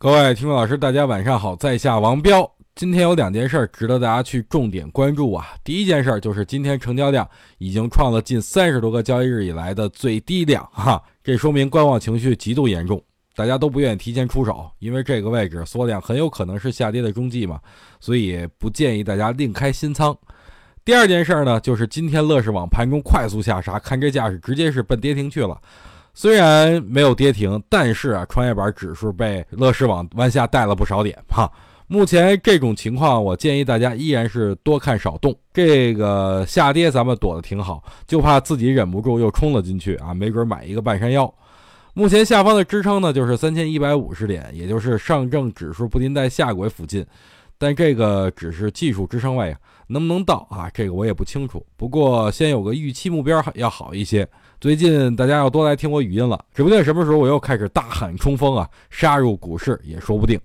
各位听众老师，大家晚上好，在下王彪。今天有两件事儿值得大家去重点关注啊。第一件事儿就是今天成交量已经创了近三十多个交易日以来的最低量，哈，这说明观望情绪极度严重，大家都不愿意提前出手，因为这个位置缩量很有可能是下跌的中继嘛，所以不建议大家另开新仓。第二件事儿呢，就是今天乐视网盘中快速下杀，看这架势直接是奔跌停去了。虽然没有跌停，但是啊，创业板指数被乐视网往下带了不少点哈。目前这种情况，我建议大家依然是多看少动。这个下跌咱们躲得挺好，就怕自己忍不住又冲了进去啊，没准买一个半山腰。目前下方的支撑呢，就是三千一百五十点，也就是上证指数布林带下轨附近。但这个只是技术支撑位啊，能不能到啊？这个我也不清楚。不过先有个预期目标要好一些。最近大家要多来听我语音了，指不定什么时候我又开始大喊冲锋啊，杀入股市也说不定。